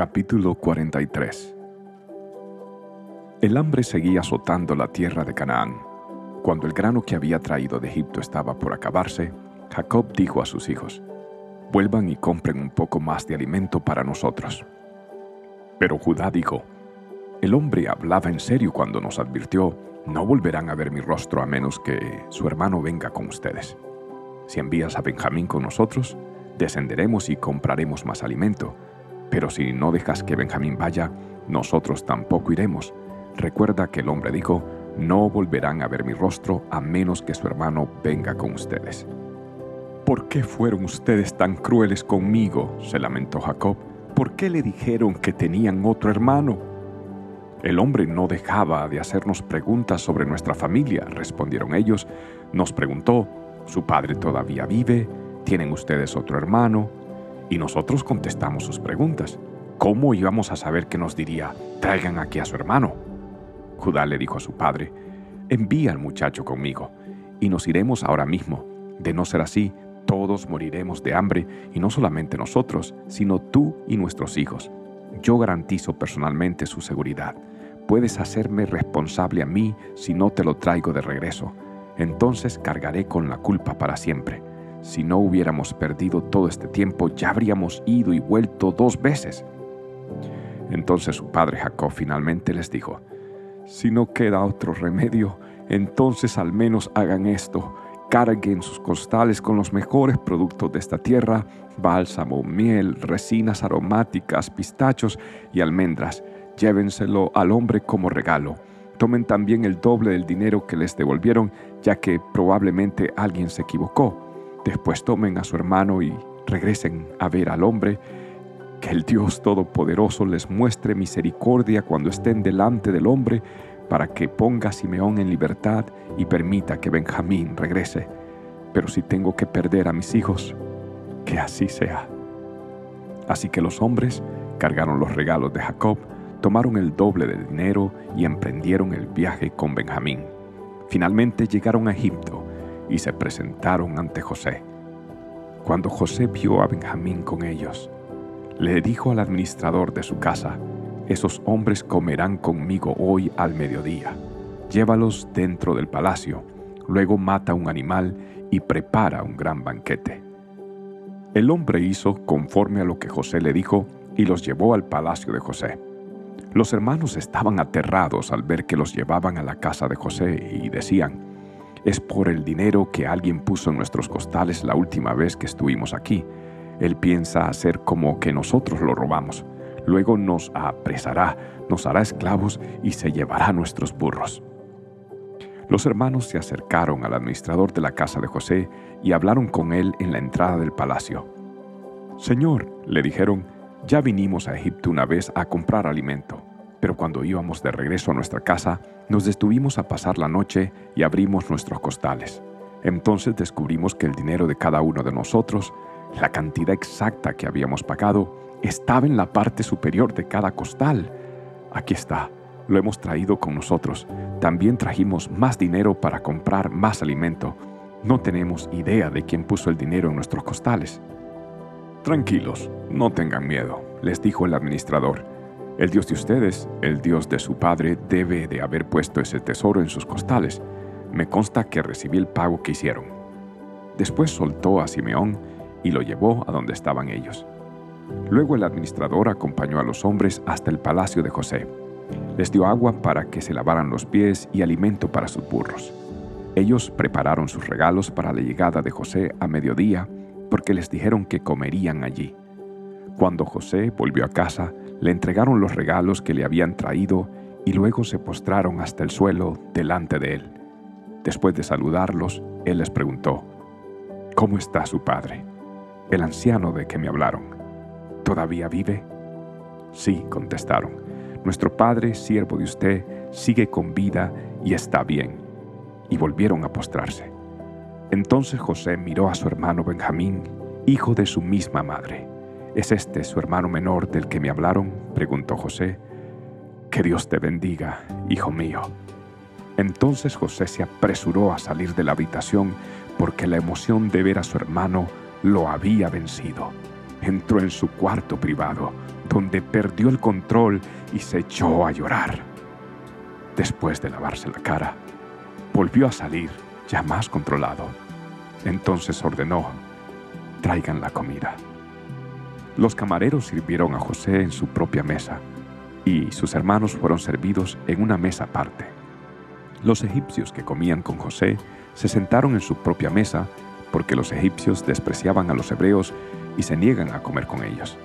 Capítulo 43 El hambre seguía azotando la tierra de Canaán. Cuando el grano que había traído de Egipto estaba por acabarse, Jacob dijo a sus hijos, Vuelvan y compren un poco más de alimento para nosotros. Pero Judá dijo, El hombre hablaba en serio cuando nos advirtió, No volverán a ver mi rostro a menos que su hermano venga con ustedes. Si envías a Benjamín con nosotros, descenderemos y compraremos más alimento. Pero si no dejas que Benjamín vaya, nosotros tampoco iremos. Recuerda que el hombre dijo, no volverán a ver mi rostro a menos que su hermano venga con ustedes. ¿Por qué fueron ustedes tan crueles conmigo? se lamentó Jacob. ¿Por qué le dijeron que tenían otro hermano? El hombre no dejaba de hacernos preguntas sobre nuestra familia, respondieron ellos. Nos preguntó, ¿su padre todavía vive? ¿Tienen ustedes otro hermano? Y nosotros contestamos sus preguntas. ¿Cómo íbamos a saber que nos diría, traigan aquí a su hermano? Judá le dijo a su padre, envía al muchacho conmigo, y nos iremos ahora mismo. De no ser así, todos moriremos de hambre, y no solamente nosotros, sino tú y nuestros hijos. Yo garantizo personalmente su seguridad. Puedes hacerme responsable a mí si no te lo traigo de regreso. Entonces cargaré con la culpa para siempre. Si no hubiéramos perdido todo este tiempo, ya habríamos ido y vuelto dos veces. Entonces su padre Jacob finalmente les dijo, Si no queda otro remedio, entonces al menos hagan esto. Carguen sus costales con los mejores productos de esta tierra, bálsamo, miel, resinas aromáticas, pistachos y almendras. Llévenselo al hombre como regalo. Tomen también el doble del dinero que les devolvieron, ya que probablemente alguien se equivocó. Después tomen a su hermano y regresen a ver al hombre. Que el Dios Todopoderoso les muestre misericordia cuando estén delante del hombre, para que ponga a Simeón en libertad y permita que Benjamín regrese. Pero si tengo que perder a mis hijos, que así sea. Así que los hombres cargaron los regalos de Jacob, tomaron el doble del dinero y emprendieron el viaje con Benjamín. Finalmente llegaron a Egipto y se presentaron ante José. Cuando José vio a Benjamín con ellos, le dijo al administrador de su casa, esos hombres comerán conmigo hoy al mediodía. Llévalos dentro del palacio, luego mata un animal y prepara un gran banquete. El hombre hizo conforme a lo que José le dijo y los llevó al palacio de José. Los hermanos estaban aterrados al ver que los llevaban a la casa de José y decían, es por el dinero que alguien puso en nuestros costales la última vez que estuvimos aquí. Él piensa hacer como que nosotros lo robamos. Luego nos apresará, nos hará esclavos y se llevará nuestros burros. Los hermanos se acercaron al administrador de la casa de José y hablaron con él en la entrada del palacio. Señor, le dijeron, ya vinimos a Egipto una vez a comprar alimento pero cuando íbamos de regreso a nuestra casa, nos detuvimos a pasar la noche y abrimos nuestros costales. Entonces descubrimos que el dinero de cada uno de nosotros, la cantidad exacta que habíamos pagado, estaba en la parte superior de cada costal. Aquí está, lo hemos traído con nosotros. También trajimos más dinero para comprar más alimento. No tenemos idea de quién puso el dinero en nuestros costales. Tranquilos, no tengan miedo, les dijo el administrador. El Dios de ustedes, el Dios de su padre, debe de haber puesto ese tesoro en sus costales. Me consta que recibí el pago que hicieron. Después soltó a Simeón y lo llevó a donde estaban ellos. Luego el administrador acompañó a los hombres hasta el palacio de José. Les dio agua para que se lavaran los pies y alimento para sus burros. Ellos prepararon sus regalos para la llegada de José a mediodía porque les dijeron que comerían allí. Cuando José volvió a casa, le entregaron los regalos que le habían traído y luego se postraron hasta el suelo delante de él. Después de saludarlos, él les preguntó, ¿Cómo está su padre? El anciano de que me hablaron. ¿Todavía vive? Sí, contestaron. Nuestro padre, siervo de usted, sigue con vida y está bien. Y volvieron a postrarse. Entonces José miró a su hermano Benjamín, hijo de su misma madre ¿Es este su hermano menor del que me hablaron? preguntó José. Que Dios te bendiga, hijo mío. Entonces José se apresuró a salir de la habitación porque la emoción de ver a su hermano lo había vencido. Entró en su cuarto privado, donde perdió el control y se echó a llorar. Después de lavarse la cara, volvió a salir ya más controlado. Entonces ordenó, traigan la comida. Los camareros sirvieron a José en su propia mesa y sus hermanos fueron servidos en una mesa aparte. Los egipcios que comían con José se sentaron en su propia mesa porque los egipcios despreciaban a los hebreos y se niegan a comer con ellos.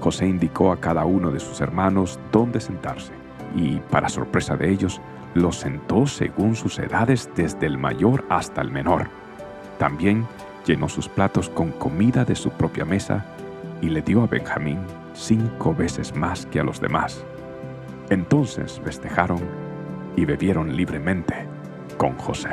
José indicó a cada uno de sus hermanos dónde sentarse y, para sorpresa de ellos, los sentó según sus edades desde el mayor hasta el menor. También llenó sus platos con comida de su propia mesa y le dio a Benjamín cinco veces más que a los demás. Entonces festejaron y bebieron libremente con José.